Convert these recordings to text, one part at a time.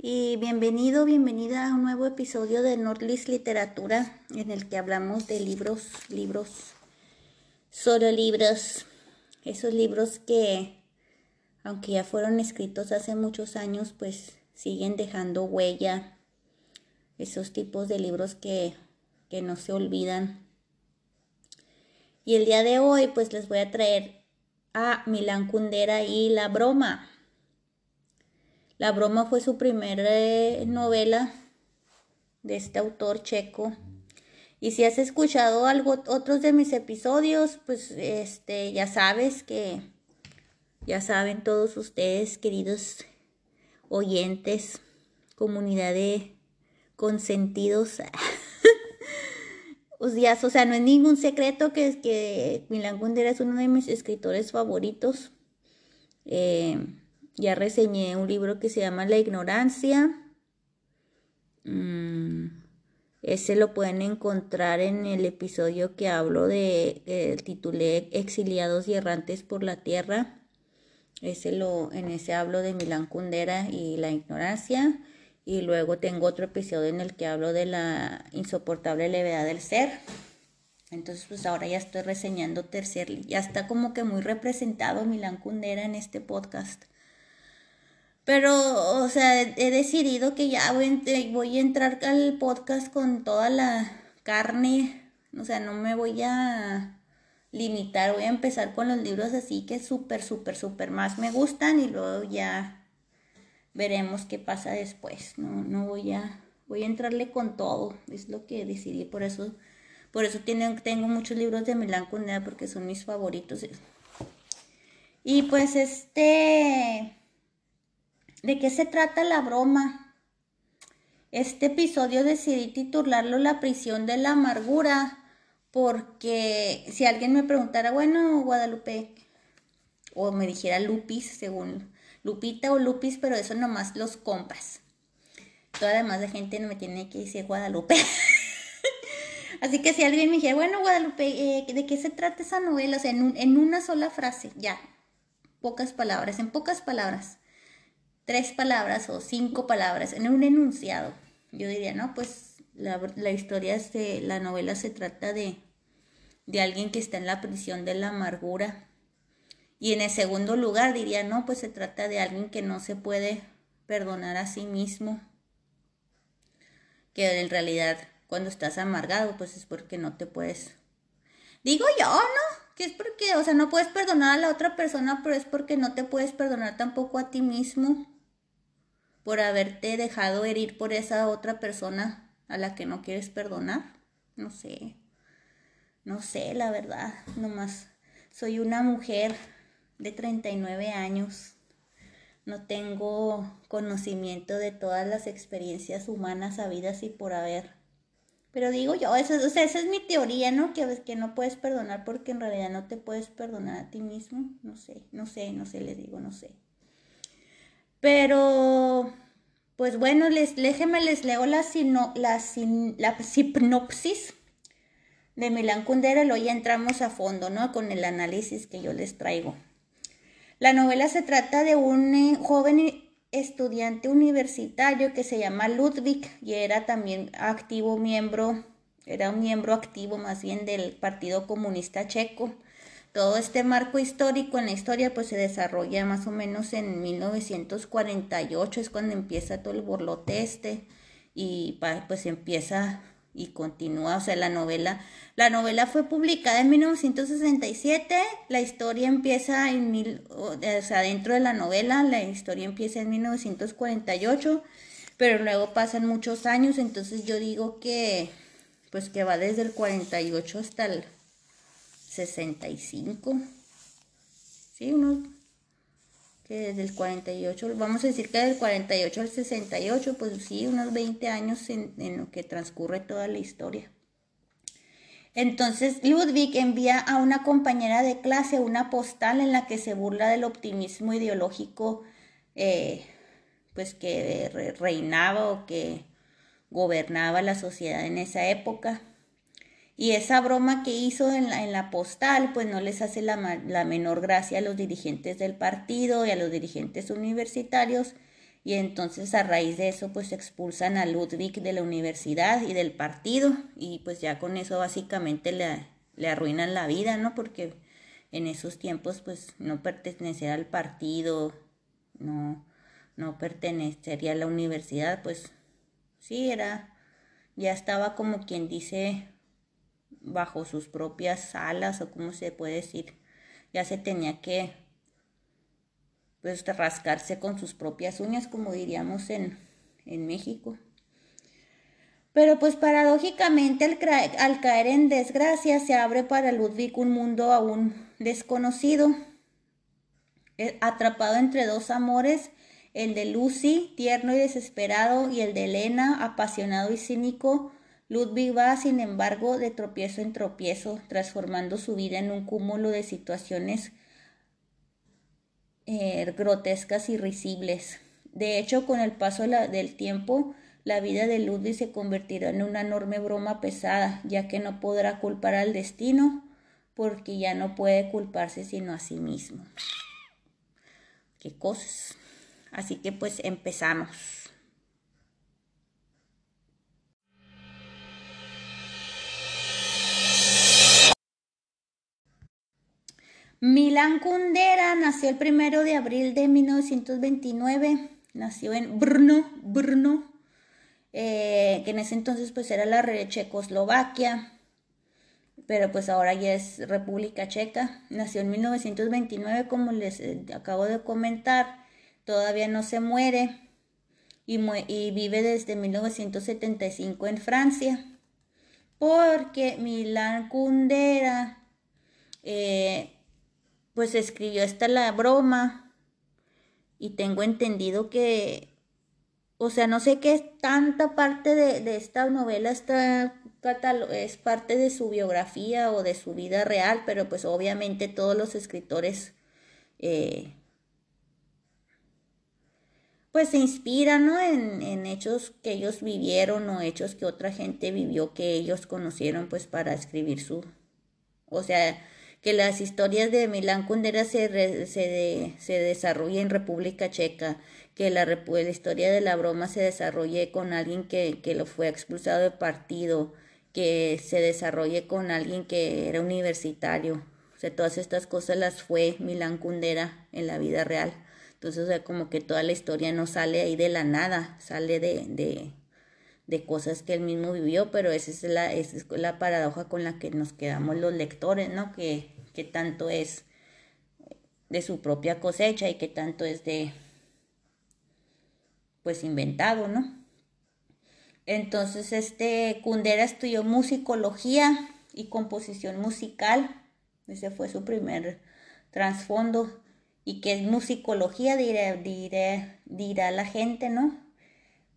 y bienvenido, bienvenida a un nuevo episodio de Nordlist Literatura en el que hablamos de libros, libros, solo libros, esos libros que, aunque ya fueron escritos hace muchos años, pues siguen dejando huella, esos tipos de libros que, que no se olvidan. Y el día de hoy pues les voy a traer a Milán Kundera y La Broma. La broma fue su primera eh, novela de este autor checo. Y si has escuchado algo, otros de mis episodios, pues este, ya sabes que, ya saben todos ustedes, queridos oyentes, comunidad de consentidos. o sea, o sea, no es ningún secreto que, que Milan Kundera es uno de mis escritores favoritos. Eh, ya reseñé un libro que se llama La ignorancia. Mm, ese lo pueden encontrar en el episodio que hablo de, titulé Exiliados y errantes por la tierra. Ese lo, en ese hablo de Milán Kundera y la ignorancia. Y luego tengo otro episodio en el que hablo de la insoportable levedad del ser. Entonces, pues ahora ya estoy reseñando tercer, ya está como que muy representado Milán Kundera en este podcast. Pero, o sea, he decidido que ya voy, voy a entrar al podcast con toda la carne. O sea, no me voy a limitar. Voy a empezar con los libros así que súper, súper, súper más me gustan y luego ya veremos qué pasa después. No, no voy a, voy a entrarle con todo. Es lo que decidí. Por eso, por eso tengo muchos libros de Milán Kundera porque son mis favoritos. Y pues este ¿De qué se trata la broma? Este episodio decidí titularlo La prisión de la amargura porque si alguien me preguntara, bueno, Guadalupe, o me dijera Lupis, según Lupita o Lupis, pero eso nomás los compas. Toda demás de gente no me tiene que decir Guadalupe. Así que si alguien me dijera, bueno, Guadalupe, eh, ¿de qué se trata esa novela? O sea, en una sola frase, ya, pocas palabras, en pocas palabras tres palabras o cinco palabras en un enunciado. Yo diría, no, pues la, historia, de la novela se trata de, de alguien que está en la prisión de la amargura. Y en el segundo lugar diría, no, pues se trata de alguien que no se puede perdonar a sí mismo. Que en realidad cuando estás amargado, pues es porque no te puedes... Digo yo, ¿no? Que es porque, o sea, no puedes perdonar a la otra persona, pero es porque no te puedes perdonar tampoco a ti mismo por haberte dejado herir por esa otra persona a la que no quieres perdonar. No sé, no sé, la verdad, nomás soy una mujer de 39 años. No tengo conocimiento de todas las experiencias humanas habidas y por haber. Pero digo yo, eso, o sea, esa es mi teoría, ¿no? Que, que no puedes perdonar porque en realidad no te puedes perdonar a ti mismo. No sé, no sé, no sé, les digo, no sé. Pero, pues bueno, les, déjenme les leo la, sino, la, la sinopsis de Milán Kundera, luego ya entramos a fondo, ¿no? Con el análisis que yo les traigo. La novela se trata de un eh, joven estudiante universitario que se llama Ludwig y era también activo miembro, era un miembro activo más bien del Partido Comunista Checo todo este marco histórico en la historia pues se desarrolla más o menos en 1948, es cuando empieza todo el borlote este y pues empieza y continúa, o sea, la novela, la novela fue publicada en 1967, la historia empieza en mil, o sea, dentro de la novela, la historia empieza en 1948, pero luego pasan muchos años, entonces yo digo que, pues que va desde el 48 hasta el 65, sí, unos que desde el 48, vamos a decir que del 48 al 68, pues sí, unos 20 años en, lo que transcurre toda la historia. Entonces Ludwig envía a una compañera de clase una postal en la que se burla del optimismo ideológico eh, pues que reinaba o que gobernaba la sociedad en esa época. Y esa broma que hizo en la, en la postal, pues no les hace la, la, menor gracia a los dirigentes del partido y a los dirigentes universitarios. Y entonces a raíz de eso, pues expulsan a Ludwig de la universidad y del partido. Y pues ya con eso básicamente le, le arruinan la vida, ¿no? Porque en esos tiempos, pues no pertenecer al partido, no, no pertenecería a la universidad, pues sí, era, ya estaba como quien dice bajo sus propias alas o como se puede decir, ya se tenía que pues rascarse con sus propias uñas como diríamos en, en México. Pero pues paradójicamente al, al, caer en desgracia se abre para Ludwig un mundo aún desconocido, eh, atrapado entre dos amores, el de Lucy, tierno y desesperado, y el de Elena, apasionado y cínico, Ludwig va, sin embargo, de tropiezo en tropiezo, transformando su vida en un cúmulo de situaciones eh, grotescas y risibles. De hecho, con el paso del tiempo, la vida de Ludwig se convertirá en una enorme broma pesada, ya que no podrá culpar al destino, porque ya no puede culparse sino a sí mismo. Qué cosas. Así que pues empezamos. Milán Kundera nació el primero de abril de 1929. Nació en Brno, Brno, eh, que en ese entonces pues era la Checoslovaquia, pero pues ahora ya es República Checa. Nació en 1929, como les eh, acabo de comentar. Todavía no se muere y, vive desde 1975 en Francia. Porque Milán Kundera eh, pues escribió esta la broma y tengo entendido que, o sea, no sé qué tanta parte de, esta novela, está es parte de su biografía o de su vida real, pero pues obviamente todos los escritores eh, pues se inspiran ¿no? en, en, hechos que ellos vivieron o hechos que otra gente vivió que ellos conocieron pues para escribir su, o sea, que las historias de Milán Kundera se, se, se desarrollen en República Checa, que la, la, historia de la broma se desarrolle con alguien que, que lo fue expulsado del partido, que se desarrolle con alguien que era universitario. O sea, todas estas cosas las fue Milán Kundera en la vida real. Entonces, o sea, como que toda la historia no sale ahí de la nada, sale de, de, de cosas que él mismo vivió, pero esa es la, esa es la paradoja con la que nos quedamos los lectores, ¿no? Que, que tanto es de su propia cosecha y que tanto es de, pues, inventado, ¿no? Entonces, este Kundera estudió musicología y composición musical, ese fue su primer trasfondo, y que es musicología, dirá, dirá, dirá la gente, ¿no?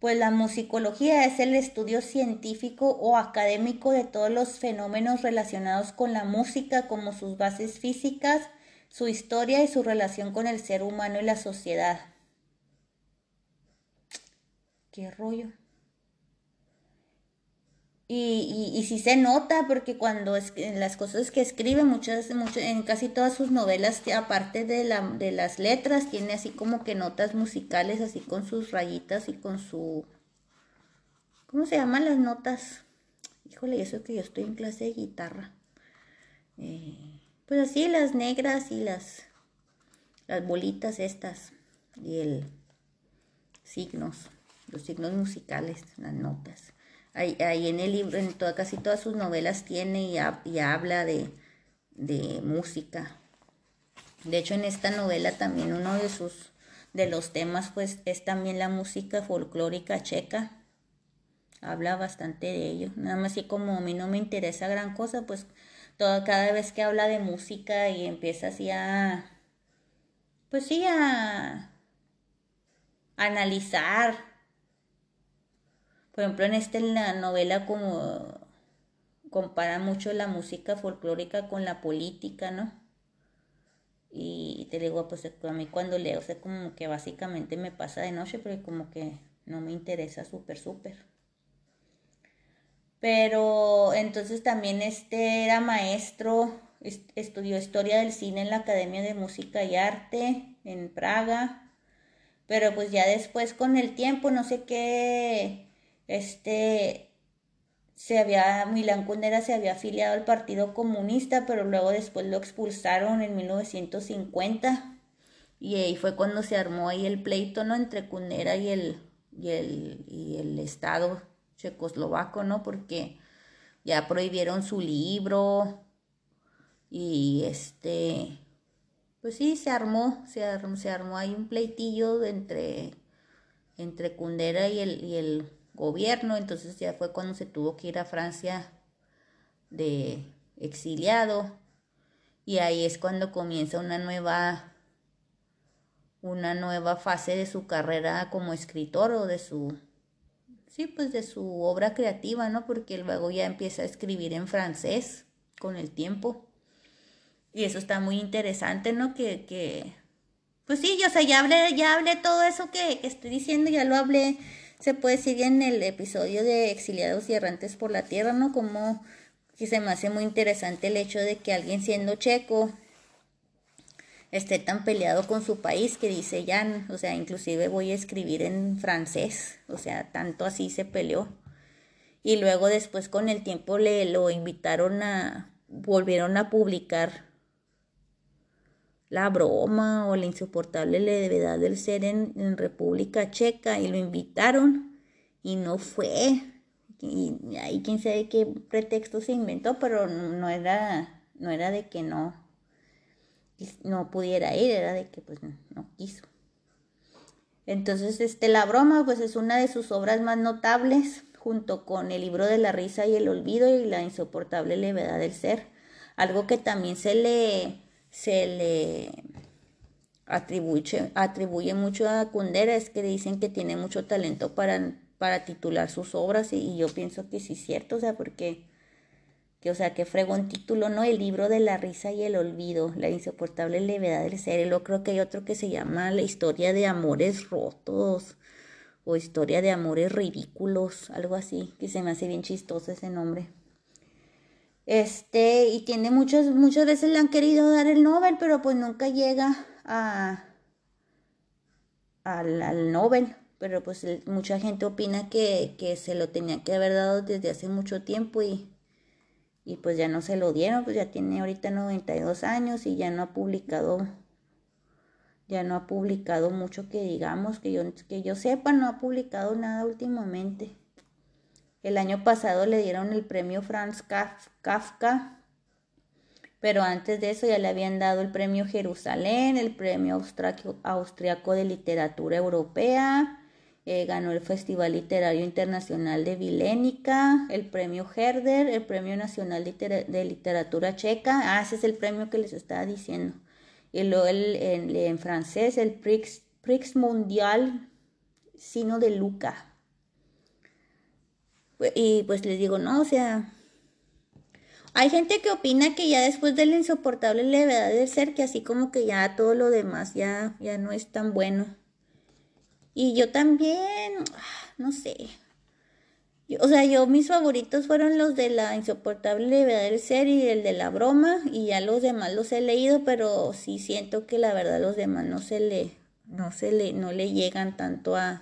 Pues la musicología es el estudio científico o académico de todos los fenómenos relacionados con la música, como sus bases físicas, su historia y su relación con el ser humano y la sociedad. Qué rollo. Y, y, sí se nota, porque cuando es, las cosas que escribe, muchas, muchas, en casi todas sus novelas, aparte de, la, de las letras, tiene así como que notas musicales, así con sus rayitas y con su... ¿Cómo se llaman las notas? Híjole, eso que yo estoy en clase de guitarra. Eh, pues así, las negras y las, las bolitas estas. Y el signos, los signos musicales, las notas. Ahí, en el libro, en toda, casi todas sus novelas tiene y, habla de, de música. De hecho, en esta novela también uno de sus de los temas pues es también la música folclórica checa. Habla bastante de ello. Nada más así como a mí no me interesa gran cosa, pues toda, cada vez que habla de música y empieza así a pues sí a, analizar. Por ejemplo, en esta en la novela como compara mucho la música folclórica con la política, ¿no? Y te digo, pues a mí cuando leo, o como que básicamente me pasa de noche, pero como que no me interesa súper, súper. Pero entonces también este era maestro, estudió historia del cine en la Academia de Música y Arte en Praga. Pero pues ya después con el tiempo, no sé qué, este, se había, Milán Kundera se había afiliado al Partido Comunista, pero luego después lo expulsaron en 1950 y ahí fue cuando se armó ahí el pleito, ¿no? Entre Kundera y el, y el, y el Estado checoslovaco, ¿no? Porque ya prohibieron su libro y este, pues sí, se armó, se armó, se armó ahí un pleitillo entre, entre Kundera y el, y el gobierno, entonces ya fue cuando se tuvo que ir a Francia de exiliado y ahí es cuando comienza una nueva una nueva fase de su carrera como escritor o de su sí, pues de su obra creativa, ¿no? Porque luego ya empieza a escribir en francés con el tiempo. Y eso está muy interesante, ¿no? Que, que pues sí, yo, o ya hablé, ya hablé todo eso que estoy diciendo, ya lo hablé se puede seguir en el episodio de Exiliados y Errantes por la Tierra, ¿no? Como que se me hace muy interesante el hecho de que alguien siendo checo esté tan peleado con su país que dice ya, o sea, inclusive voy a escribir en francés, o sea, tanto así se peleó. Y luego después con el tiempo le lo invitaron a, volvieron a publicar la broma o la insoportable levedad del ser en, República Checa y lo invitaron y no fue. Y ahí quién sabe qué pretexto se inventó, pero no era, no era de que no, no pudiera ir, era de que pues no quiso. Entonces, este, la broma pues es una de sus obras más notables, junto con el libro de la risa y el olvido y la insoportable levedad del ser. Algo que también se le se le atribuye, atribuye mucho a Kundera es que dicen que tiene mucho talento para, para titular sus obras y, yo pienso que sí es cierto, o sea, porque, que, o sea, que fregó título, ¿no? El libro de la risa y el olvido, la insoportable levedad del ser, y luego creo que hay otro que se llama La historia de amores rotos o historia de amores ridículos, algo así, que se me hace bien chistoso ese nombre. Este, y tiene muchas, muchas veces le han querido dar el Nobel, pero pues nunca llega a, al, al Nobel. Pero pues mucha gente opina que, que, se lo tenía que haber dado desde hace mucho tiempo y, y pues ya no se lo dieron, pues ya tiene ahorita 92 años y ya no ha publicado, ya no ha publicado mucho que digamos, que yo, que yo sepa, no ha publicado nada últimamente. El año pasado le dieron el premio Franz Kafka, pero antes de eso ya le habían dado el premio Jerusalén, el premio austriaco de literatura europea, eh, ganó el Festival Literario Internacional de Vilénica, el premio Herder, el premio Nacional de, Literatura Checa, ah, ese es el premio que les estaba diciendo, y luego en, francés el Prix, Prix Mondial Sino de Luca. Y pues les digo, no, o sea, hay gente que opina que ya después de la insoportable levedad del ser, que así como que ya todo lo demás ya, ya no es tan bueno. Y yo también, no sé. o sea, yo mis favoritos fueron los de la insoportable levedad del ser y el de la broma. Y ya los demás los he leído, pero sí siento que la verdad los demás no se le, no se le, no le llegan tanto a,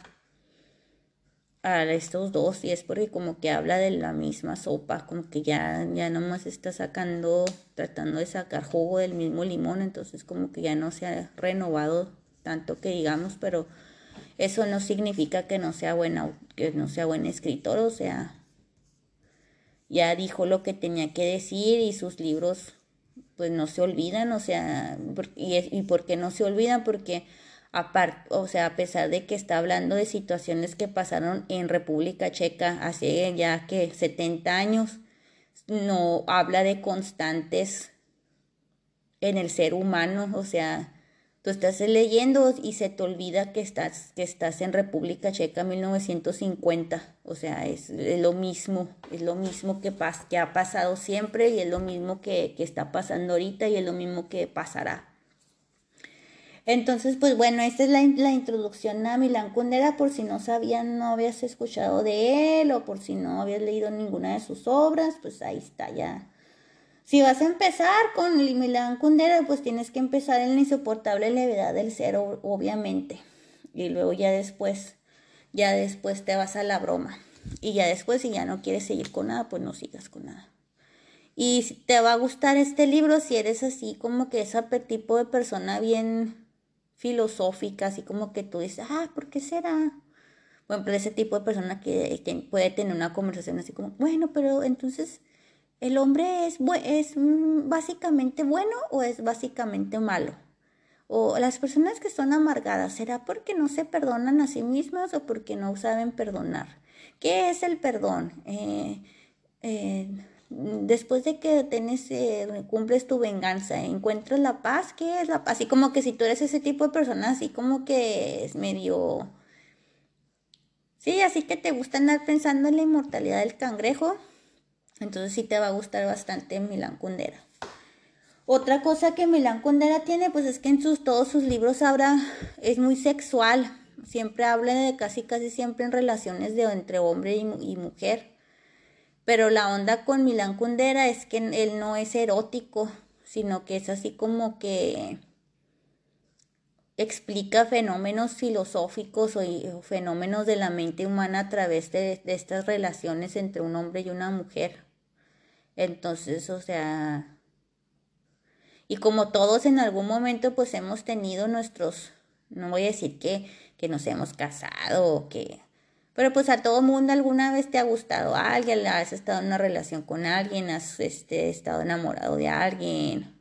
a estos dos y es porque como que habla de la misma sopa, como que ya, ya nomás está sacando, tratando de sacar jugo del mismo limón, entonces como que ya no se ha renovado tanto que digamos, pero eso no significa que no sea buena, que no sea buen escritor, o sea, ya dijo lo que tenía que decir y sus libros pues no se olvidan, o sea, y, y por qué no se olvidan, porque o sea, a pesar de que está hablando de situaciones que pasaron en República Checa hace ya que 70 años, no habla de constantes en el ser humano, o sea, tú estás leyendo y se te olvida que estás, que estás en República Checa 1950, o sea, es, lo mismo, es lo mismo que, que ha pasado siempre y es lo mismo que, que está pasando ahorita y es lo mismo que pasará. Entonces, pues bueno, esta es la, la, introducción a Milán Kundera, por si no sabían, no habías escuchado de él o por si no habías leído ninguna de sus obras, pues ahí está ya. Si vas a empezar con Milán Kundera, pues tienes que empezar en la insoportable levedad del cero, obviamente. Y luego ya después, ya después te vas a la broma. Y ya después, si ya no quieres seguir con nada, pues no sigas con nada. Y te va a gustar este libro si eres así como que ese tipo de persona bien filosófica, así como que tú dices, ah, ¿por qué será? Bueno, pero ese tipo de persona que, puede tener una conversación así como, bueno, pero entonces, ¿el hombre es, es básicamente bueno o es básicamente malo? O las personas que son amargadas, ¿será porque no se perdonan a sí mismas o porque no saben perdonar? ¿Qué es el perdón? Eh, eh, después de que tienes, eh, cumples tu venganza, encuentras la paz, ¿qué es la paz? Así como que si tú eres ese tipo de persona, así como que es medio... Sí, así que te gusta andar pensando en la inmortalidad del cangrejo, entonces sí te va a gustar bastante Milán Kundera. Otra cosa que Milán Kundera tiene, pues es que en sus, todos sus libros habla, es muy sexual, siempre habla de casi casi siempre en relaciones de entre hombre y mujer. Pero la onda con Milán Kundera es que él no es erótico, sino que es así como que explica fenómenos filosóficos o, fenómenos de la mente humana a través de, estas relaciones entre un hombre y una mujer. Entonces, o sea, y como todos en algún momento pues hemos tenido nuestros, no voy a decir que, que nos hemos casado o que pero pues a todo mundo alguna vez te ha gustado a alguien, has estado en una relación con alguien, has este, estado enamorado de alguien.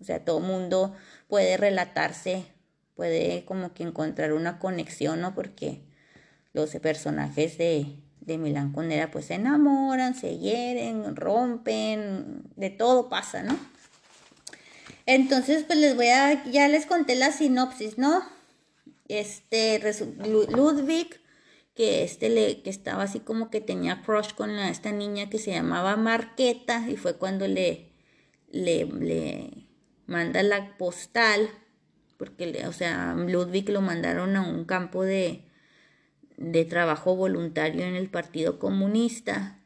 O sea, todo mundo puede relatarse, puede como que encontrar una conexión, ¿no? Porque los personajes de, de Milán Kundera pues se enamoran, se hieren, rompen, de todo pasa, ¿no? Entonces, pues les voy a, ya les conté la sinopsis, ¿no? Este, Ludwig que este le, que estaba así como que tenía crush con esta niña que se llamaba Marqueta y fue cuando le, le, le manda la postal, porque, o sea, Ludwig lo mandaron a un campo de, de trabajo voluntario en el Partido Comunista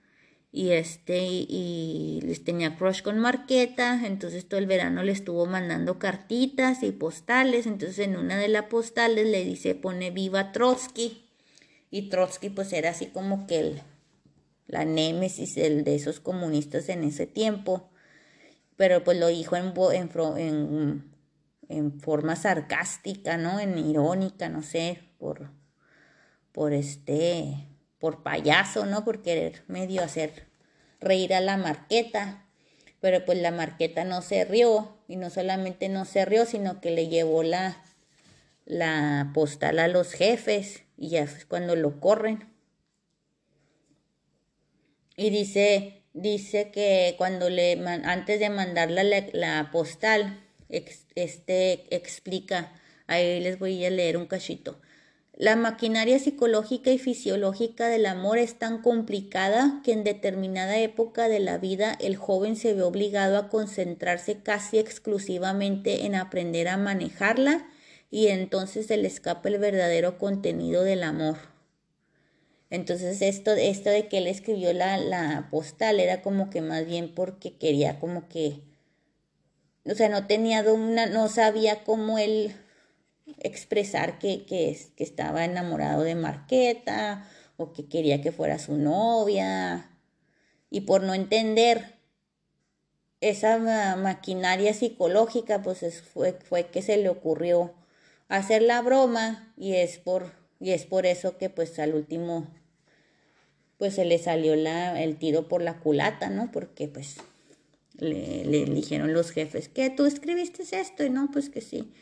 y este y les tenía crush con Marqueta, entonces todo el verano le estuvo mandando cartitas y postales, entonces en una de las postales le dice pone viva Trotsky y Trotsky pues era así como que el, la némesis de esos comunistas en ese tiempo, pero pues lo dijo en, en, en, forma sarcástica, ¿no? En irónica, no sé, por, por este, por payaso, ¿no? Por querer medio hacer reír a la marqueta, pero pues la marqueta no se rió y no solamente no se rió, sino que le llevó la, la postal a los jefes y ya es cuando lo corren. Y dice, dice que cuando le, antes de mandarla la, postal, este explica, ahí les voy a leer un cachito. La maquinaria psicológica y fisiológica del amor es tan complicada que en determinada época de la vida el joven se ve obligado a concentrarse casi exclusivamente en aprender a manejarla y entonces se le escapa el verdadero contenido del amor. Entonces esto, esto de que él escribió la, la postal era como que más bien porque quería como que, o sea, no tenía una, no sabía cómo él expresar que, que, que estaba enamorado de Marqueta o que quería que fuera su novia y por no entender esa maquinaria psicológica, pues fue, fue que se le ocurrió hacer la broma y es por, y es por eso que pues al último pues se le salió la, el tiro por la culata, ¿no? Porque pues le, le dijeron los jefes, que tú escribiste esto y no, pues que sí.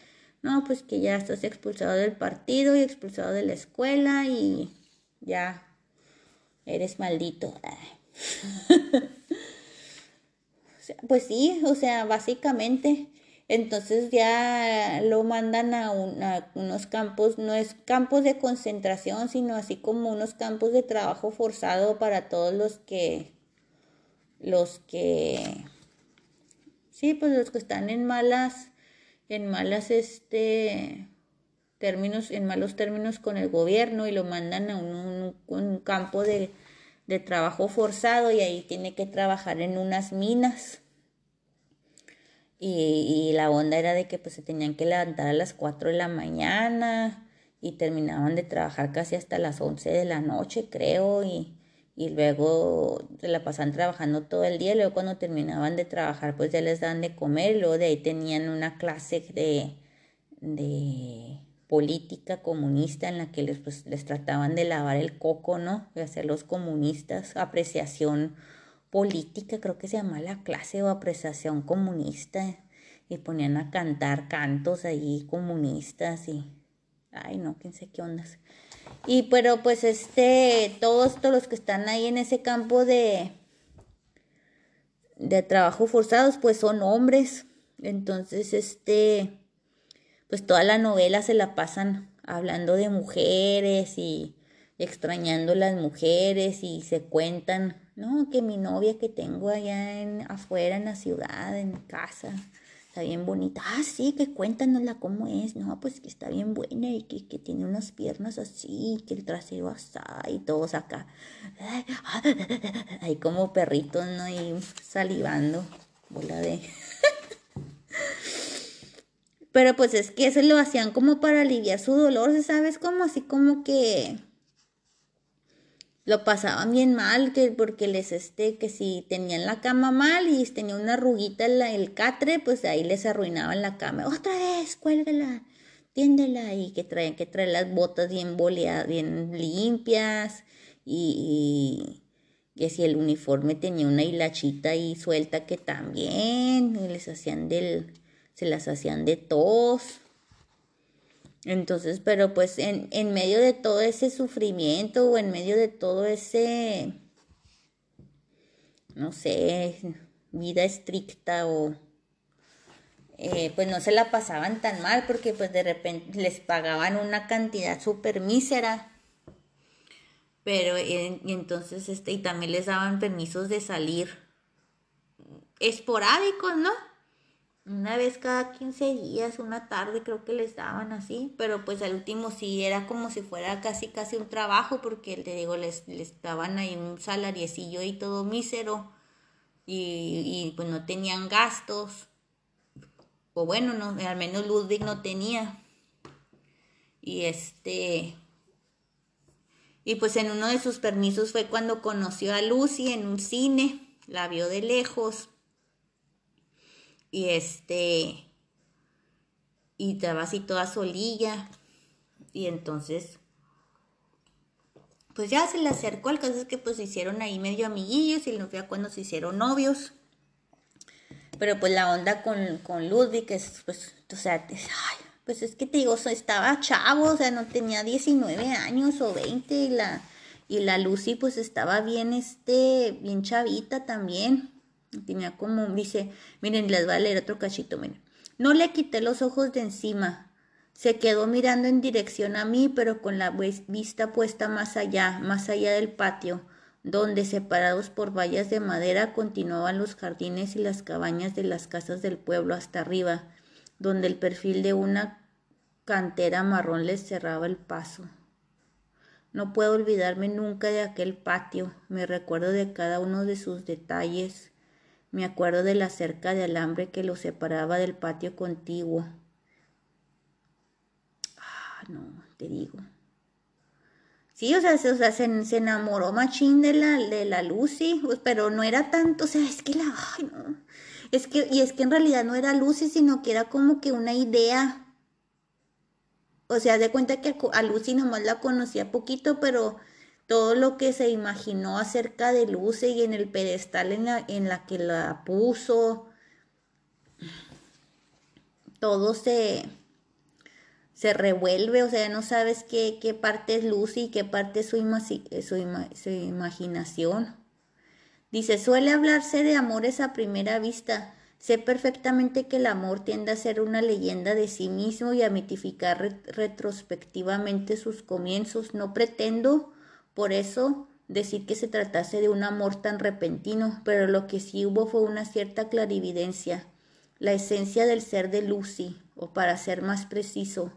No, pues que ya estás expulsado del partido y expulsado de la escuela y ya eres maldito. pues sí, o sea, básicamente. Entonces ya lo mandan a, unos campos, no es campos de concentración, sino así como unos campos de trabajo forzado para todos los que, los que, sí, pues los que están en malas, en malas, este, términos, en malos términos con el gobierno y lo mandan a un campo de de trabajo forzado y ahí tiene que trabajar en unas minas. Y, la onda era de que pues se tenían que levantar a las 4 de la mañana y terminaban de trabajar casi hasta las 11 de la noche, creo, y, y luego se la pasaban trabajando todo el día, y luego cuando terminaban de trabajar pues ya les daban de comer, y luego de ahí tenían una clase de, de política comunista en la que les, pues, les trataban de lavar el coco, ¿no? De hacer los comunistas, apreciación política, creo que se llama la clase o apreciación comunista, y ponían a cantar cantos ahí comunistas y, ay no, quién sé qué ondas. Y pero pues este, todos, todos los que están ahí en ese campo de, de trabajo forzados, pues son hombres. Entonces, este, pues toda la novela se la pasan hablando de mujeres y extrañando las mujeres y se cuentan, no, que mi novia que tengo allá en afuera en la ciudad, en casa, está bien bonita. Ah, sí, que cuéntanosla cómo es. No, pues que está bien buena y que, que tiene unas piernas así, que el trasero así y todos acá. Ahí como perritos, ¿no? Y salivando. Bola de... Pero pues es que eso lo hacían como para aliviar su dolor, ¿sabes? Como así como que lo pasaban bien mal, que porque les este, que si tenían la cama mal y tenía una arruguita en el catre, pues ahí les arruinaban la cama. Otra vez, cuélgala, tiéndela y que traen que traer las botas bien boleadas, bien limpias y, y que si el uniforme tenía una hilachita ahí suelta que también les hacían del se las hacían de tos. Entonces, pero pues en, en medio de todo ese sufrimiento o en medio de todo ese, no sé, vida estricta o eh, pues no se la pasaban tan mal porque pues de repente les pagaban una cantidad súper mísera. Pero entonces este, y también les daban permisos de salir esporádicos, ¿no? Una vez cada 15 días, una tarde creo que les daban así, pero pues al último sí era como si fuera casi casi un trabajo porque te digo, les, les daban ahí un salariecillo y todo mísero y, y pues no tenían gastos, o bueno, no, al menos Ludwig no tenía. Y este, y pues en uno de sus permisos fue cuando conoció a Lucy en un cine, la vio de lejos y este, y estaba así toda solilla. Y entonces, pues ya se le acercó. al caso es que pues se hicieron ahí medio amiguillos y no fue cuando se hicieron novios. Pero pues la onda con, con Ludwig es, pues, o sea, pues es que te digo, estaba chavo, o sea, no tenía 19 años o 20 y la, y la Lucy pues estaba bien, este, bien chavita también. Tenía como, dice, miren, les voy a leer otro cachito, miren. No le quité los ojos de encima. Se quedó mirando en dirección a mí, pero con la vista puesta más allá, más allá del patio, donde, separados por vallas de madera, continuaban los jardines y las cabañas de las casas del pueblo hasta arriba, donde el perfil de una cantera marrón les cerraba el paso. No puedo olvidarme nunca de aquel patio, me recuerdo de cada uno de sus detalles, me acuerdo de la cerca de alambre que lo separaba del patio contiguo. Ah, no, te digo. Sí, o sea, se, o sea, se, enamoró machín de la, de la Lucy, pues, pero no era tanto, o sea, es que la, ay, no. Es que, y es que en realidad no era Lucy, sino que era como que una idea. O sea, de cuenta que a Lucy nomás la conocía poquito, pero todo lo que se imaginó acerca de Lucy y en el pedestal en la, en la que la puso, todo se, se revuelve, o sea, no sabes qué, qué parte es Lucy y qué parte es su, su imaginación. Dice, suele hablarse de amores a primera vista. Sé perfectamente que el amor tiende a ser una leyenda de sí mismo y a mitificar retrospectivamente sus comienzos. No pretendo, por eso, decir que se tratase de un amor tan repentino, pero lo que sí hubo fue una cierta clarividencia, la esencia del ser de Lucy, o para ser más preciso,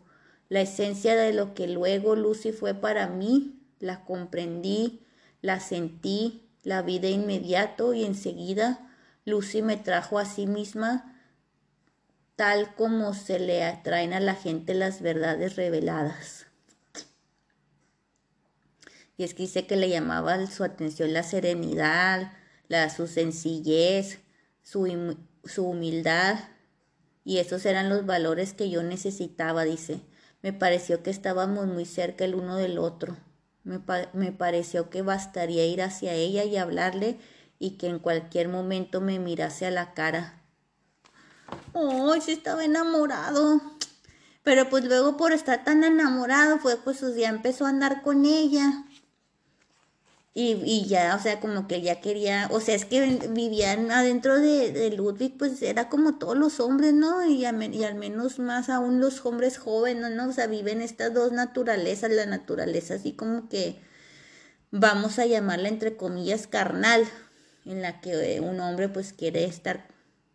la esencia de lo que luego Lucy fue para mí, la comprendí, la sentí, la vi de inmediato y enseguida Lucy me trajo a sí misma tal como se le atraen a la gente las verdades reveladas. Y es que dice que le llamaba su atención la serenidad, la, su sencillez, su, su humildad, y esos eran los valores que yo necesitaba, dice. Me pareció que estábamos muy cerca el uno del otro. Me, me, pareció que bastaría ir hacia ella y hablarle y que en cualquier momento me mirase a la cara. ¡Ay, sí estaba enamorado! Pero pues luego por estar tan enamorado fue pues, pues ya empezó a andar con ella. Y, y, ya, o sea, como que ya quería, o sea, es que vivían adentro de, de Ludwig, pues era como todos los hombres, ¿no? Y, y, al menos más aún los hombres jóvenes, ¿no? O sea, viven estas dos naturalezas, la naturaleza así como que vamos a llamarla entre comillas carnal, en la que un hombre pues quiere estar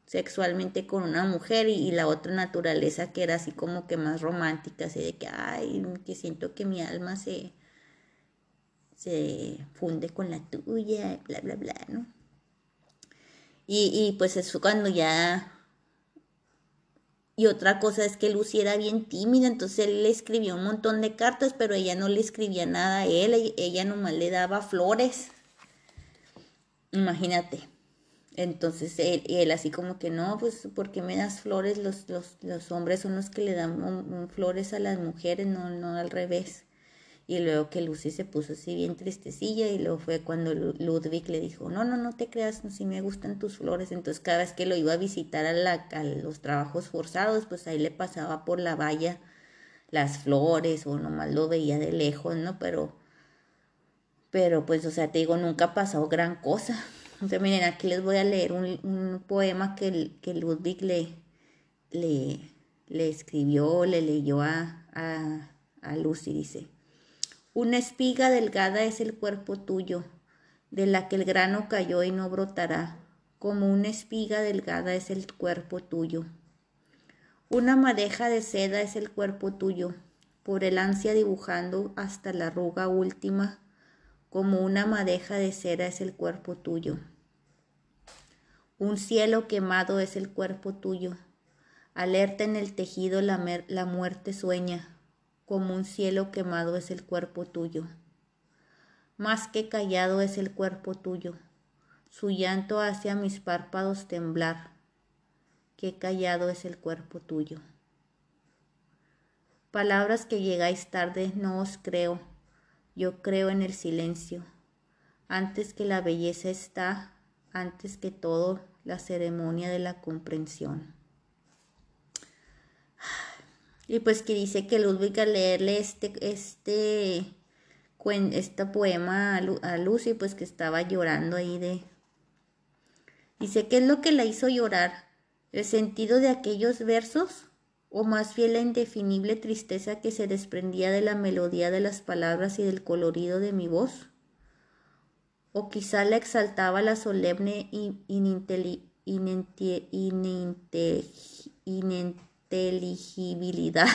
sexualmente con una mujer y, y, la otra naturaleza que era así como que más romántica, así de que, ay, que siento que mi alma se se funde con la tuya, bla, bla, bla, ¿no? Y, y pues eso cuando ya... Y otra cosa es que Lucy era bien tímida, entonces él le escribió un montón de cartas, pero ella no le escribía nada a él, ella nomás le daba flores. Imagínate. Entonces él, él, así como que no, pues ¿por qué me das flores? Los, los, los hombres son los que le dan flores a las mujeres, no, no al revés. Y luego que Lucy se puso así bien tristecilla y luego fue cuando Ludwig le dijo, no, no, no te creas, si me gustan tus flores. Entonces cada vez que lo iba a visitar a, la, a los trabajos forzados, pues ahí le pasaba por la valla las flores o nomás lo veía de lejos, ¿no? Pero, pero pues, o sea, te digo, nunca ha pasado gran cosa. Entonces, miren, aquí les voy a leer un, un poema que, que Ludwig le, le, le escribió, le leyó a, a, a Lucy, dice. Una espiga delgada es el cuerpo tuyo, de la que el grano cayó y no brotará, como una espiga delgada es el cuerpo tuyo. Una madeja de seda es el cuerpo tuyo, por el ansia dibujando hasta la arruga última, como una madeja de cera es el cuerpo tuyo. Un cielo quemado es el cuerpo tuyo, alerta en el tejido la, la muerte sueña, como un cielo quemado es el cuerpo tuyo. Más que callado es el cuerpo tuyo, su llanto hace a mis párpados temblar. Qué callado es el cuerpo tuyo. Palabras que llegáis tarde no os creo, yo creo en el silencio. Antes que la belleza está, antes que todo, la ceremonia de la comprensión. Y pues que dice que Ludwig al leerle este, este, este poema a, Lucy, pues que estaba llorando ahí de... Dice, ¿qué es lo que la hizo llorar? ¿El sentido de aquellos versos? ¿O más bien la indefinible tristeza que se desprendía de la melodía de las palabras y del colorido de mi voz? ¿O quizá la exaltaba la solemne ininteligibilidad inteligibilidad.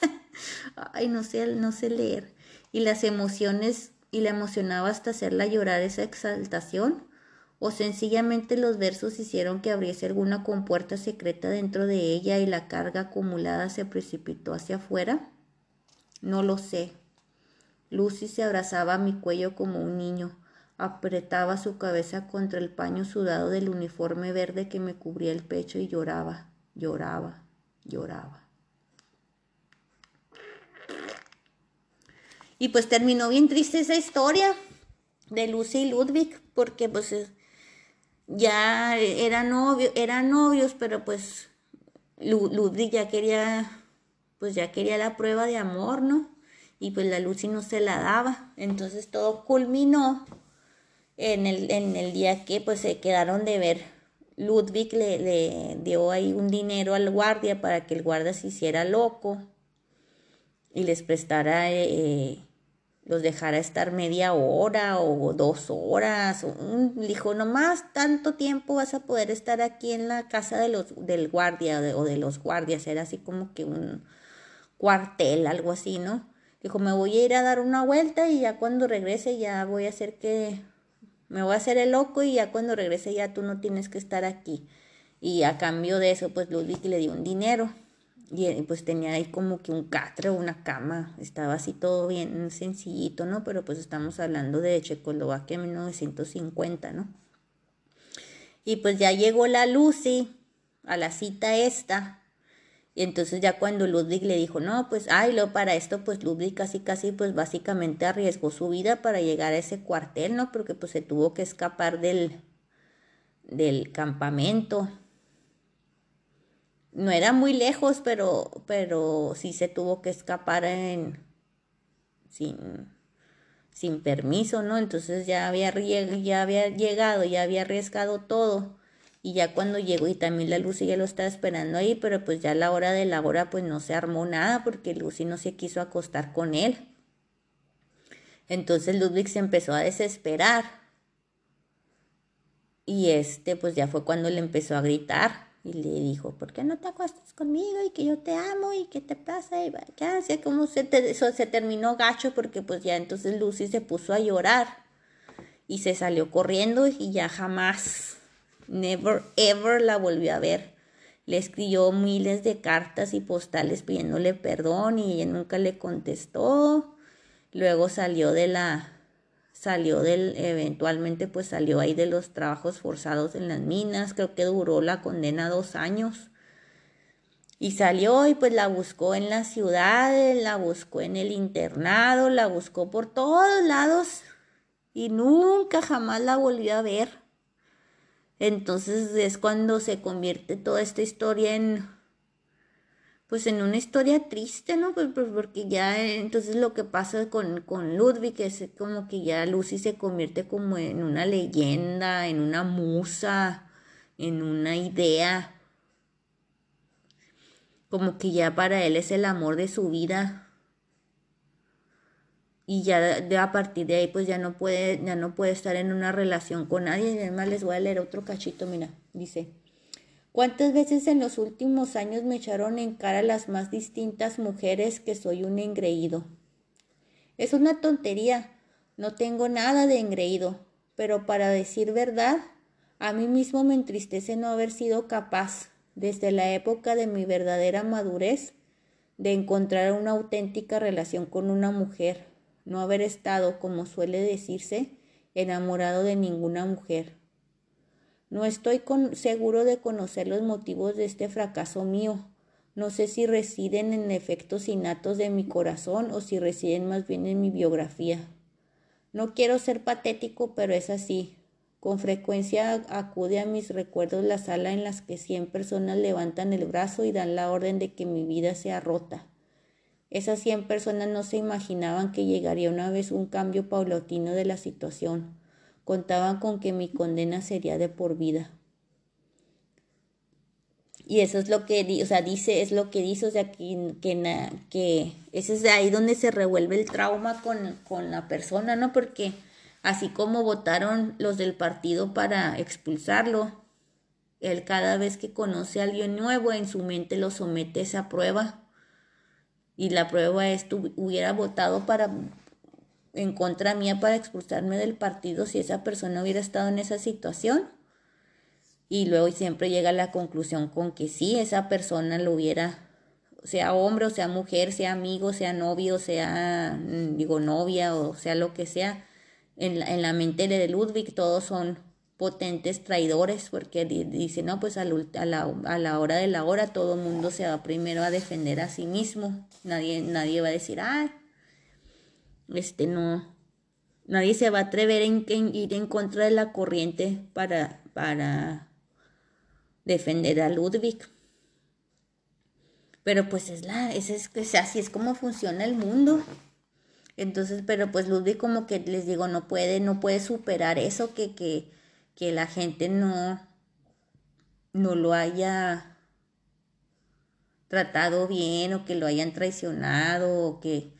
Ay, no sé, no sé leer. Y las emociones, y la emocionaba hasta hacerla llorar esa exaltación. O sencillamente los versos hicieron que abriese alguna compuerta secreta dentro de ella y la carga acumulada se precipitó hacia afuera. No lo sé. Lucy se abrazaba a mi cuello como un niño, apretaba su cabeza contra el paño sudado del uniforme verde que me cubría el pecho y lloraba, lloraba lloraba. Y pues terminó bien triste esa historia de Lucy y Ludwig, porque pues ya eran, novio, eran novios, pero pues Ludwig ya quería, pues ya quería la prueba de amor, ¿no? Y pues la Lucy no se la daba. Entonces todo culminó en el, en el día que pues se quedaron de ver. Ludwig le, le dio ahí un dinero al guardia para que el guardia se hiciera loco y les prestara eh, los dejara estar media hora o dos horas. dijo, nomás tanto tiempo vas a poder estar aquí en la casa de los, del guardia o de, los guardias. Era así como que un cuartel, algo así, ¿no? Dijo, me voy a ir a dar una vuelta y ya cuando regrese ya voy a hacer que... Me voy a hacer el loco y ya cuando regrese ya tú no tienes que estar aquí. Y a cambio de eso, pues Ludwig le dio un dinero. Y eh, pues tenía ahí como que un catre o una cama, estaba así todo bien sencillito, ¿no? Pero pues estamos hablando de Checoslovaquia en 1950, ¿no? Y pues ya llegó la Lucy a la cita esta. Y entonces ya cuando Ludwig le dijo, no, pues, ay, lo para esto, pues Ludwig casi, casi, pues básicamente arriesgó su vida para llegar a ese cuartel, ¿no? Porque pues se tuvo que escapar del, del campamento no era muy lejos, pero, pero sí se tuvo que escapar en, sin, sin permiso, ¿no? Entonces ya había, ya había llegado, ya había arriesgado todo. Y ya cuando llegó, y también la Lucy ya lo estaba esperando ahí, pero pues ya a la hora de la hora pues no se armó nada porque Lucy no se quiso acostar con él. Entonces Ludwig se empezó a desesperar. Y este pues ya fue cuando le empezó a gritar y le dijo, ¿por qué no te acuestas conmigo? Y que yo te amo y que te pasa y qué hace como se, eso se terminó gacho porque pues ya entonces Lucy se puso a llorar y se salió corriendo y ya jamás, never, ever la volvió a ver. Le escribió miles de cartas y postales pidiéndole perdón y ella nunca le contestó. Luego salió de la salió del, eventualmente pues salió ahí de los trabajos forzados en las minas, creo que duró la condena dos años. Y salió y pues la buscó en la ciudad, la buscó en el internado, la buscó por todos lados y nunca jamás la volvió a ver. Entonces es cuando se convierte toda esta historia en pues en una historia triste, ¿no? Pues, pues, porque ya entonces lo que pasa con, con Ludwig es como que ya Lucy se convierte como en una leyenda, en una musa, en una idea. Como que ya para él es el amor de su vida. Y ya de, a partir de ahí pues ya no puede, ya no puede estar en una relación con nadie. Y además les voy a leer otro cachito, mira, dice. ¿Cuántas veces en los últimos años me echaron en cara las más distintas mujeres que soy un engreído? Es una tontería, no tengo nada de engreído, pero para decir verdad, a mí mismo me entristece no haber sido capaz, desde la época de mi verdadera madurez, de encontrar una auténtica relación con una mujer, no haber estado, como suele decirse, enamorado de ninguna mujer. No estoy seguro de conocer los motivos de este fracaso mío. No sé si residen en efectos innatos de mi corazón o si residen más bien en mi biografía. No quiero ser patético, pero es así. Con frecuencia acude a mis recuerdos la sala en la que cien personas levantan el brazo y dan la orden de que mi vida sea rota. Esas cien personas no se imaginaban que llegaría una vez un cambio paulatino de la situación contaban con que mi condena sería de por vida. Y eso es lo que, o sea, dice, es lo que dice, o sea, que, que, que ese es ahí donde se revuelve el trauma con, con la persona, ¿no? Porque así como votaron los del partido para expulsarlo, él cada vez que conoce a alguien nuevo en su mente lo somete a esa prueba. Y la prueba es, tú hubiera votado para en contra mía para expulsarme del partido si esa persona hubiera estado en esa situación. Y luego siempre llega a la conclusión con que sí, esa persona lo hubiera, sea hombre o sea mujer, sea amigo, sea novio, sea, mm, digo, novia o sea lo que sea, en la, en la mente de Ludwig todos son potentes traidores porque dice, no, pues a la, a la hora de la hora todo el mundo se va primero a defender a sí mismo. Nadie, nadie va a decir, ah, este no, nadie se va a atrever en, ir en contra de la corriente para, para defender a Ludwig. Pero pues es la, es, es, así es como funciona el mundo. Entonces, pero pues Ludwig como que les digo, no puede, no puede superar eso, que, que, que la gente no, no lo haya tratado bien o que lo hayan traicionado o que,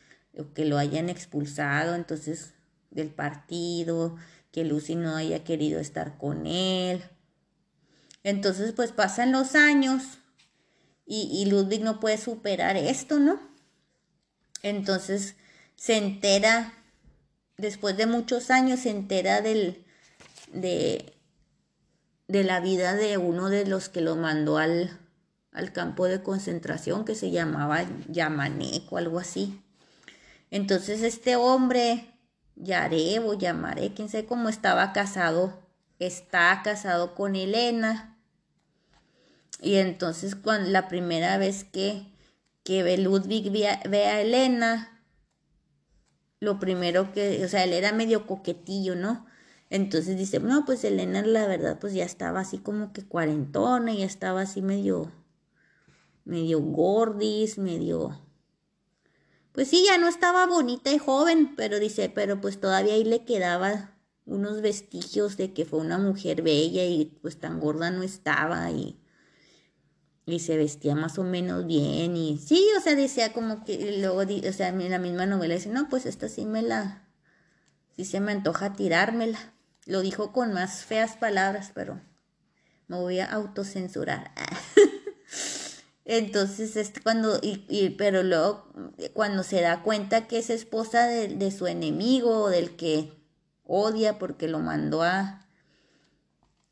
que lo hayan expulsado entonces del partido, que Lucy no haya querido estar con él. Entonces pues pasan los años y, y Ludwig no puede superar esto, ¿no? Entonces se entera, después de muchos años, se entera del, de, de la vida de uno de los que lo mandó al, al campo de concentración que se llamaba Yamanek o algo así. Entonces este hombre, Yareb o Yamaré, quién sabe cómo estaba casado, está casado con Elena. Y entonces cuando la primera vez que, que Ludwig ve a Elena, lo primero que, o sea, él era medio coquetillo, ¿no? Entonces dice, no, pues Elena la verdad pues ya estaba así como que cuarentona, ya estaba así medio, medio gordis, medio... Pues sí, ya no estaba bonita y joven, pero dice, pero pues todavía ahí le quedaba unos vestigios de que fue una mujer bella y pues tan gorda no estaba y y se vestía más o menos bien y sí, o sea, decía como que luego, o sea, en la misma novela dice, no, pues esta sí me la, sí se me antoja tirármela. Lo dijo con más feas palabras, pero me voy a autocensurar. Entonces, este, cuando, y, y, pero luego, cuando se da cuenta que es esposa de, de su enemigo, del que odia porque lo mandó a,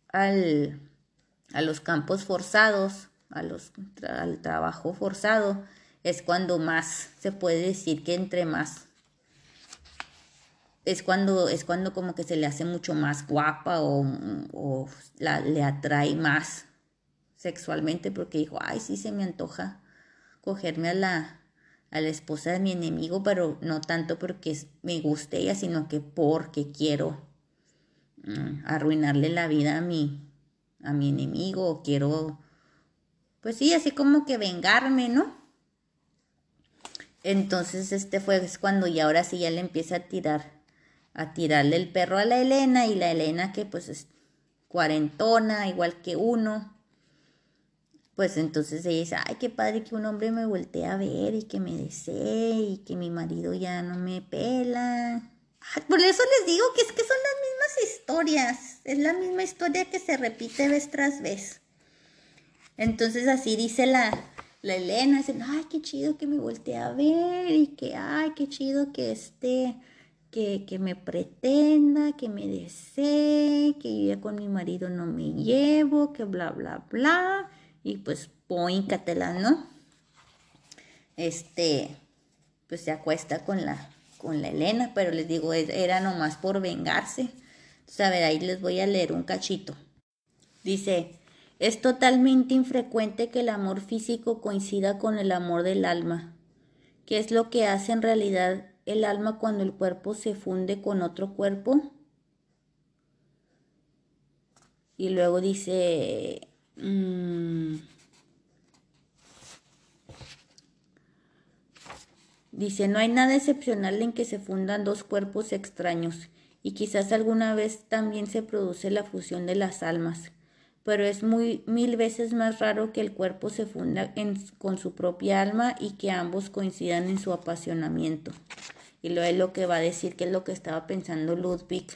al, a los campos forzados, a los, al trabajo forzado, es cuando más se puede decir que entre más es cuando es cuando como que se le hace mucho más guapa o, o la, le atrae más sexualmente porque dijo, ay, sí se me antoja cogerme a la, a la esposa de mi enemigo, pero no tanto porque me guste ella, sino que porque quiero mm, arruinarle la vida a mi, a mi enemigo, o quiero pues sí, así como que vengarme, ¿no? Entonces este fue cuando ya ahora sí ya le empieza a tirar, a tirarle el perro a la Elena y la Elena que pues es cuarentona, igual que uno. Pues entonces ella dice, ay, qué padre que un hombre me voltee a ver y que me desee y que mi marido ya no me pela. por eso les digo que es que son las mismas historias, es la misma historia que se repite vez tras vez. Entonces así dice la, la Elena, dice, ay, qué chido que me voltee a ver y que, ay, qué chido que esté, que, que me pretenda, que me desee, que yo ya con mi marido no me llevo, que bla, bla, bla. Y pues, poíncatela, ¿no? Este, pues se acuesta con la, con la Elena, pero les digo, era nomás por vengarse. Entonces, a ver, ahí les voy a leer un cachito. Dice, es totalmente infrecuente que el amor físico coincida con el amor del alma. ¿Qué es lo que hace en realidad el alma cuando el cuerpo se funde con otro cuerpo? Y luego dice... Mm, dice, no hay nada excepcional en que se fundan dos cuerpos extraños, y quizás alguna vez también se produce la fusión de las almas pero es muy mil veces más raro que el cuerpo se funda con su propia alma y que ambos coincidan en su apasionamiento. Y lo es lo que va a decir que es lo que estaba pensando Ludwig.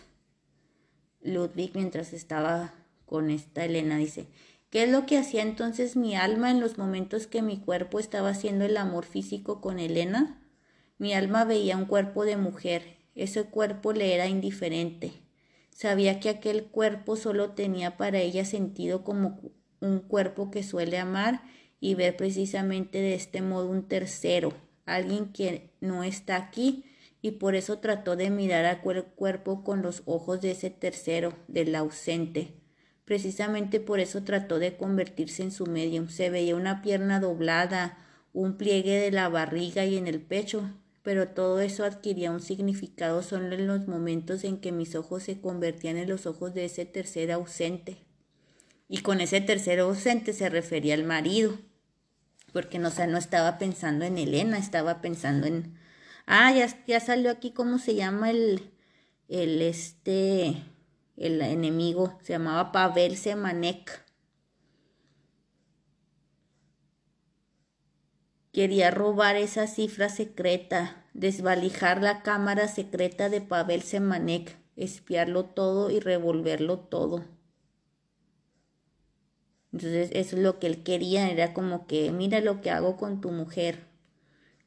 Ludwig mientras estaba con esta Elena dice, ¿qué es lo que hacía entonces mi alma en los momentos que mi cuerpo estaba haciendo el amor físico con Elena? Mi alma veía un cuerpo de mujer, ese cuerpo le era indiferente Sabía que aquel cuerpo solo tenía para ella sentido como un cuerpo que suele amar y ver precisamente de este modo un tercero, alguien que no está aquí y por eso trató de mirar aquel cuerpo con los ojos de ese tercero, del ausente. Precisamente por eso trató de convertirse en su medium. Se veía una pierna doblada, un pliegue de la barriga y en el pecho, pero todo eso adquiría un significado solo en los momentos en que mis ojos se convertían en los ojos de ese tercer ausente. Y con ese tercer ausente se refería al marido, porque no, no estaba pensando en Elena, estaba pensando en... Ah, ya, ya salió aquí cómo se llama el, el este, el enemigo, se llamaba Pavel Semanek. Quería robar esa cifra secreta, desvalijar la cámara secreta de Pavel Semanek, espiarlo todo y revolverlo todo. Entonces eso es lo que él quería, era como que mira lo que hago con tu mujer.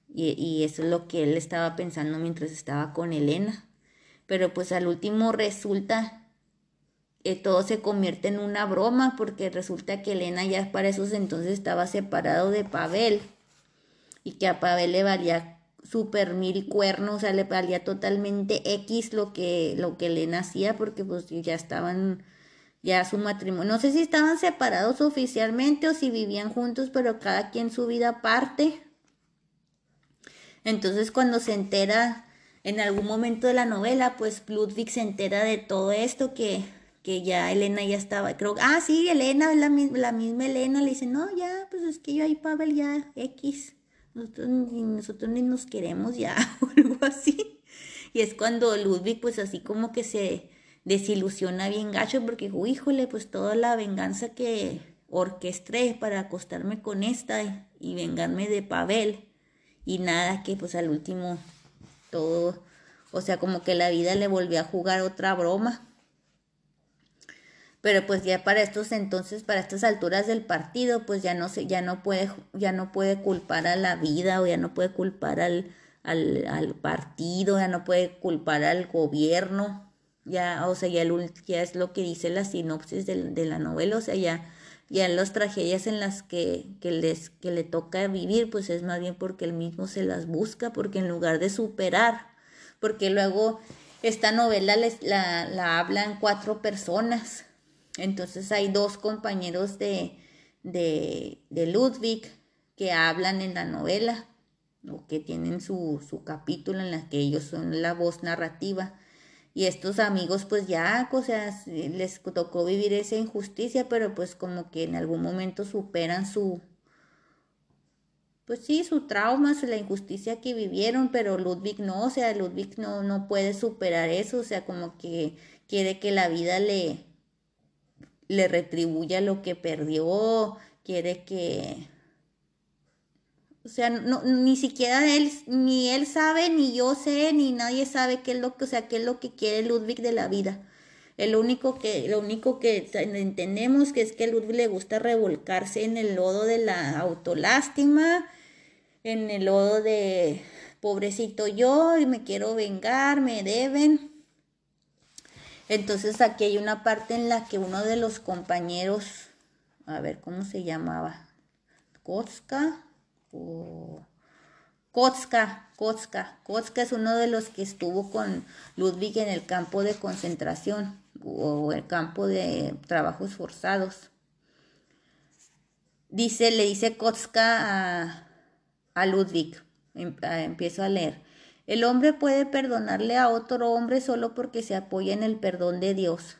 Y, eso es lo que él estaba pensando mientras estaba con Elena. Pero pues al último resulta que todo se convierte en una broma porque resulta que Elena ya para esos entonces estaba separado de Pavel y que a Pavel le valía super mil cuernos, o sea, le valía totalmente X lo que, lo que Elena hacía porque pues ya estaban, ya su matrimonio, no sé si estaban separados oficialmente o si vivían juntos, pero cada quien su vida aparte. Entonces cuando se entera en algún momento de la novela, pues Ludwig se entera de todo esto que, que ya Elena ya estaba, creo, ah, sí, Elena, la, la misma Elena le dice, no, ya, pues es que yo ahí Pavel ya X nosotros ni, nosotros ni nos queremos ya o algo así. Y es cuando Ludwig pues así como que se desilusiona bien gacho porque híjole, pues toda la venganza que orquesтрé para acostarme con esta y vengarme de Pavel y nada que pues al último todo, o sea, como que la vida le volvió a jugar otra broma pero pues ya para estos entonces, para estas alturas del partido, pues ya no se, ya no puede, ya no puede culpar a la vida o ya no puede culpar al, al, al partido, ya no puede culpar al gobierno, ya, o sea, ya, el, ya es lo que dice la sinopsis de, de la novela, o sea, ya, ya las tragedias en las que, que, les, que le toca vivir, pues es más bien porque él mismo se las busca, porque en lugar de superar, porque luego esta novela les, la, la hablan cuatro personas, entonces hay dos compañeros de, de, Ludwig que hablan en la novela o que tienen su, su capítulo en la que ellos son la voz narrativa. Y estos amigos pues ya, o sea, les tocó vivir esa injusticia, pero pues como que en algún momento superan su, pues sí, su trauma, la injusticia que vivieron, pero Ludwig no, o sea, Ludwig no, no puede superar eso, o sea, como que quiere que la vida le, le retribuya lo que perdió, quiere que... O sea, no, ni siquiera él, ni él sabe, ni yo sé, ni nadie sabe qué es lo que, o sea, qué es lo que quiere Ludwig de la vida. El único que, lo único que entendemos que es que a Ludwig le gusta revolcarse en el lodo de la autolástima, en el lodo de pobrecito yo y me quiero vengar, me deben. Entonces aquí hay una parte en la que uno de los compañeros, a ver cómo se llamaba, Kotska o Kotska, Kotska, Kotska es uno de los que estuvo con Ludwig en el campo de concentración o el campo de trabajos forzados. Dice, le dice Kotska a, a Ludwig, em, empiezo a leer. El hombre puede perdonarle a otro hombre solo porque se apoya en el perdón de Dios.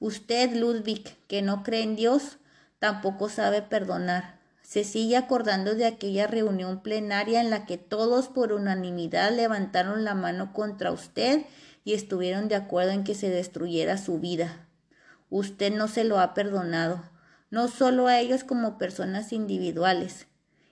Usted, Ludwig, que no cree en Dios, tampoco sabe perdonar. Se sigue acordando de aquella reunión plenaria en la que todos por unanimidad levantaron la mano contra usted y estuvieron de acuerdo en que se destruyera su vida. Usted no se lo ha perdonado, no solo a ellos como personas individuales.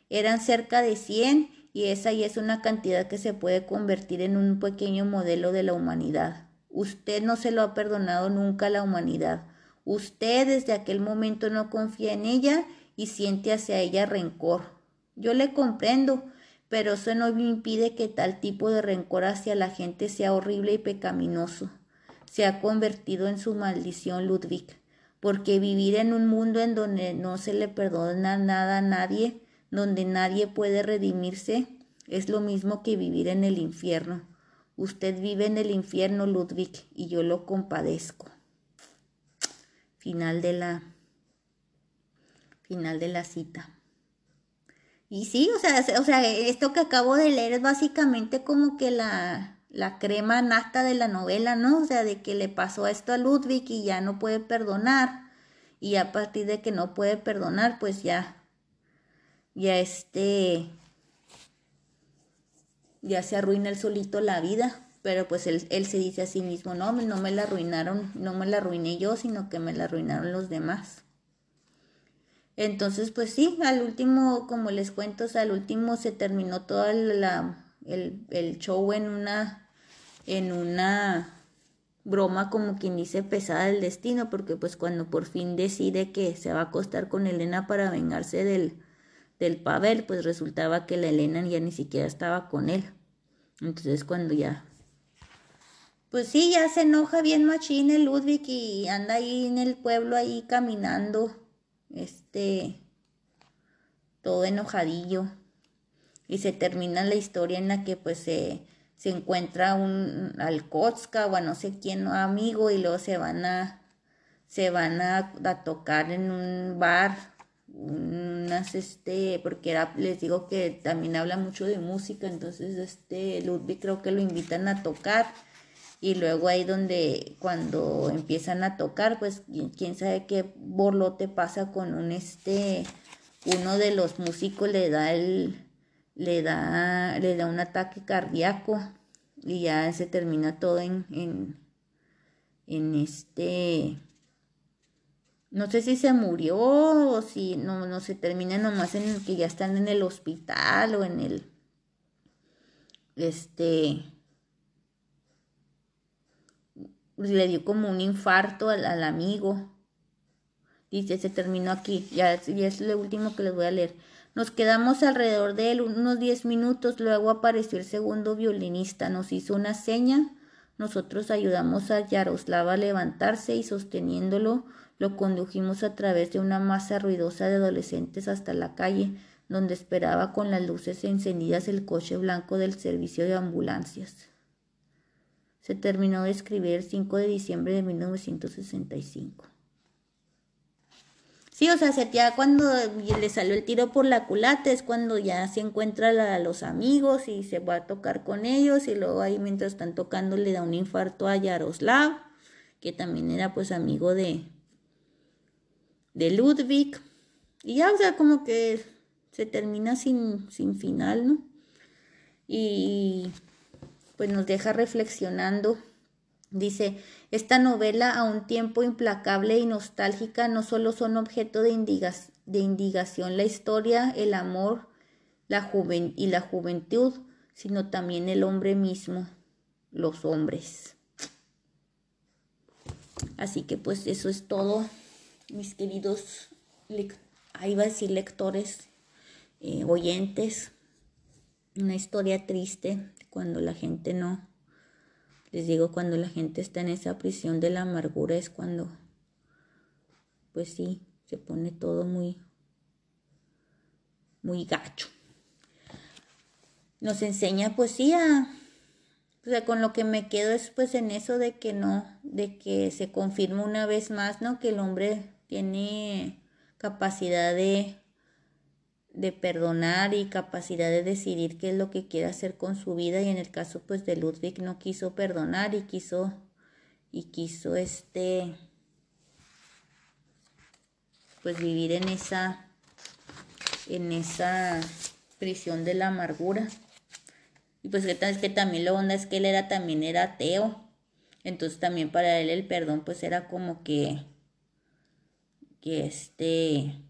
Eran cerca de cien y esa ya es una cantidad que se puede convertir en un pequeño modelo de la humanidad. Usted no se lo ha perdonado nunca a la humanidad. Usted desde aquel momento no confía en ella y siente hacia ella rencor. Yo le comprendo, pero eso no me impide que tal tipo de rencor hacia la gente sea horrible y pecaminoso. Se ha convertido en su maldición, Ludwig, porque vivir en un mundo en donde no se le perdona nada a nadie donde nadie puede redimirse, es lo mismo que vivir en el infierno. Usted vive en el infierno, Ludwig, y yo lo compadezco. Final de la final de la cita. Y sí, o sea, o sea, esto que acabo de leer es básicamente como que la, la crema nata de la novela, ¿no? O sea, de que le pasó esto a Ludwig y ya no puede perdonar. Y a partir de que no puede perdonar, pues ya, ya este, ya se arruina el solito la vida. Pero pues él, él se dice a sí mismo, no, no me la arruinaron, no me la arruiné yo, sino que me la arruinaron los demás. Entonces, pues sí, al último, como les cuento, al último se terminó todo la, el, el, show en una, en una broma como quien dice pesada del destino, porque pues cuando por fin decide que se va a acostar con Elena para vengarse del, del Pavel, pues resultaba que la Elena ya ni siquiera estaba con él. Entonces cuando ya pues sí, ya se enoja bien machín Ludwig y anda ahí en el pueblo ahí caminando, este, todo enojadillo. Y se termina la historia en la que pues se, se encuentra un Alkotska o a no sé quién amigo y luego se van a, se van a, a tocar en un bar unas este porque era les digo que también habla mucho de música entonces este Ludwig creo que lo invitan a tocar y luego ahí donde cuando empiezan a tocar, pues quién sabe qué borlote pasa con un este, uno de los músicos le da el, le da, le da un ataque cardíaco y ya se termina todo en, en, en este, no sé si se murió o si no, no se termina nomás en el que ya están en el hospital o en el, este, le dio como un infarto al, amigo. Dice, se terminó aquí, ya, es lo último que les voy a leer. Nos quedamos alrededor de él unos diez minutos, luego apareció el segundo violinista, nos hizo una seña, nosotros ayudamos a Yaroslava a levantarse y sosteniéndolo lo condujimos a través de una masa ruidosa de adolescentes hasta la calle, donde esperaba con las luces encendidas el coche blanco del servicio de ambulancias se terminó de escribir el 5 de diciembre de 1965. Sí, o sea, ya cuando le salió el tiro por la culata es cuando ya se encuentra a los amigos y se va a tocar con ellos y luego ahí mientras están tocando le da un infarto a Yaroslav, que también era pues amigo de, de Ludwig. Y ya, o sea, como que se termina sin, sin final, ¿no? Y pues nos deja reflexionando. Dice, esta novela a un tiempo implacable y nostálgica no solo son objeto de, de indigación la historia, el amor la y la juventud, sino también el hombre mismo, los hombres. Así que pues eso es todo, mis queridos, ahí va a decir lectores, eh, oyentes. Una historia triste cuando la gente no, les digo, cuando la gente está en esa prisión de la amargura es cuando, pues sí, se pone todo muy, muy gacho. Nos enseña poesía. O sea, con lo que me quedo es pues en eso de que no, de que se confirma una vez más, ¿no? Que el hombre tiene capacidad de de perdonar y capacidad de decidir qué es lo que quiere hacer con su vida y en el caso pues de Ludwig no quiso perdonar y quiso y quiso este pues vivir en esa en esa prisión de la amargura. Y pues que, es que también lo onda es que él era también era ateo. Entonces también para él el perdón pues era como que que este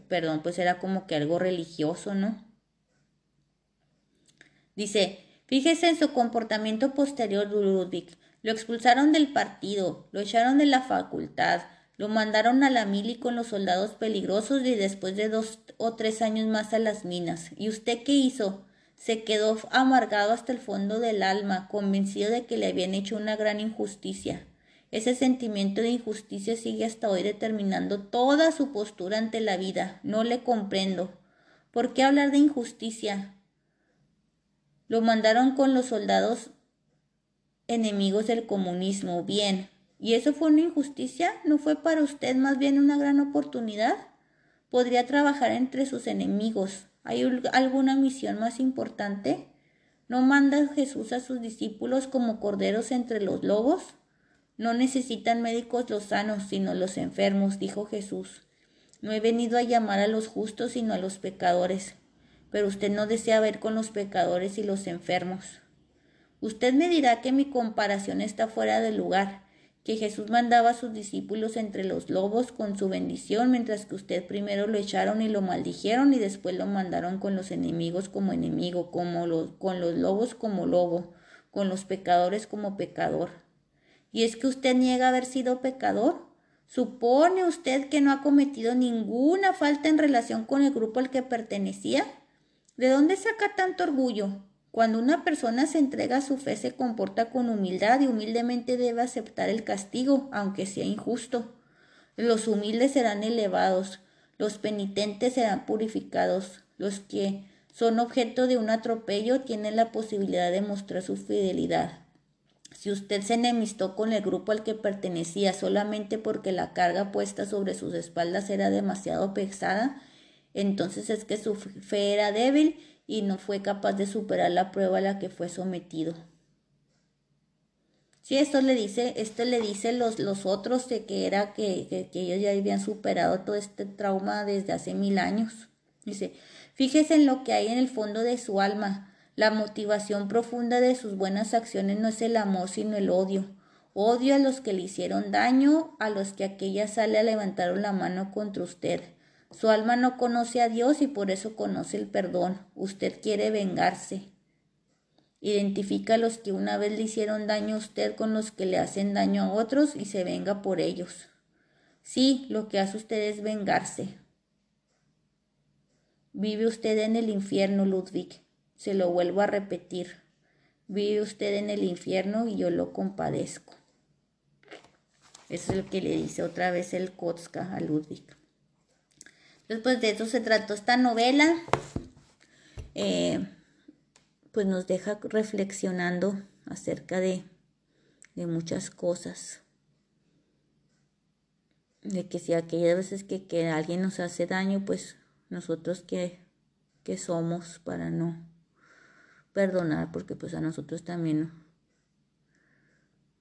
perdón, pues era como que algo religioso, ¿no? Dice, fíjese en su comportamiento posterior Ludwig. Lo expulsaron del partido, lo echaron de la facultad, lo mandaron a la mili con los soldados peligrosos y después de dos o tres años más a las minas. ¿Y usted qué hizo? Se quedó amargado hasta el fondo del alma, convencido de que le habían hecho una gran injusticia. Ese sentimiento de injusticia sigue hasta hoy determinando toda su postura ante la vida. No le comprendo. ¿Por qué hablar de injusticia? Lo mandaron con los soldados enemigos del comunismo. Bien. ¿Y eso fue una injusticia? ¿No fue para usted más bien una gran oportunidad? podría trabajar entre sus enemigos. ¿Hay alguna misión más importante? ¿No manda Jesús a sus discípulos como corderos entre los lobos? No necesitan médicos los sanos, sino los enfermos, dijo Jesús. No he venido a llamar a los justos, sino a los pecadores. Pero usted no desea ver con los pecadores y los enfermos. Usted me dirá que mi comparación está fuera de lugar, que Jesús mandaba a sus discípulos entre los lobos con su bendición, mientras que usted primero lo echaron y lo maldijeron y después lo mandaron con los enemigos como enemigo, como los, con los lobos como lobo, con los pecadores como pecador. ¿Y es que usted niega haber sido pecador? ¿Supone usted que no ha cometido ninguna falta en relación con el grupo al que pertenecía? ¿De dónde saca tanto orgullo? Cuando una persona se entrega a su fe se comporta con humildad y humildemente debe aceptar el castigo, aunque sea injusto. Los humildes serán elevados, los penitentes serán purificados, los que son objeto de un atropello tienen la posibilidad de mostrar su fidelidad. Si usted se enemistó con el grupo al que pertenecía solamente porque la carga puesta sobre sus espaldas era demasiado pesada, entonces es que su fe era débil y no fue capaz de superar la prueba a la que fue sometido. Sí, esto le dice, esto le dice los, los otros de que era que, que, que ellos ya habían superado todo este trauma desde hace mil años. Dice, fíjese en lo que hay en el fondo de su alma la motivación profunda de sus buenas acciones no es el amor, sino el odio. Odio a los que le hicieron daño, a los que aquella sale levantaron la mano contra usted. Su alma no conoce a Dios y por eso conoce el perdón. Usted quiere vengarse. Identifica a los que una vez le hicieron daño a usted con los que le hacen daño a otros y se venga por ellos. Sí, lo que hace usted es vengarse. Vive usted en el infierno, Ludwig. Se lo vuelvo a repetir. Vive usted en el infierno y yo lo compadezco. Eso es lo que le dice otra vez el Kotska a Ludwig. Después de eso se trató esta novela. Eh, pues nos deja reflexionando acerca de, de muchas cosas. De que si aquellas veces que, que alguien nos hace daño, pues nosotros que, que somos para no perdonar porque pues a nosotros también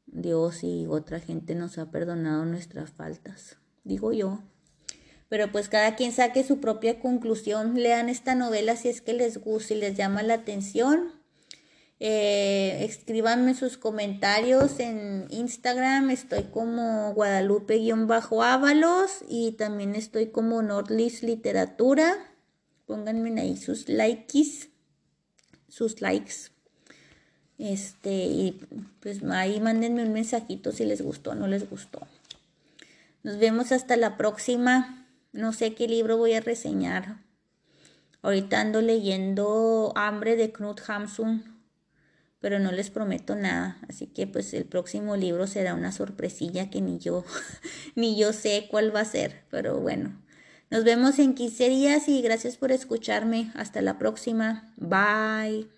Dios y otra gente nos ha perdonado nuestras faltas, digo yo. Pero pues cada quien saque su propia conclusión, lean esta novela si es que les gusta y les llama la atención. Eh, escríbanme sus comentarios en Instagram, estoy como Guadalupe-Ábalos y también estoy como Nordlis Literatura. Pónganme ahí sus likes sus likes. Este, y pues ahí mándenme un mensajito si les gustó o no les gustó. Nos vemos hasta la próxima. No sé qué libro voy a reseñar. Ahorita ando leyendo Hambre de Knut Hamsun, pero no les prometo nada. Así que pues el próximo libro será una sorpresilla que ni yo, ni yo sé cuál va a ser. Pero bueno, nos vemos en 15 días y gracias por escucharme. Hasta la próxima. Bye.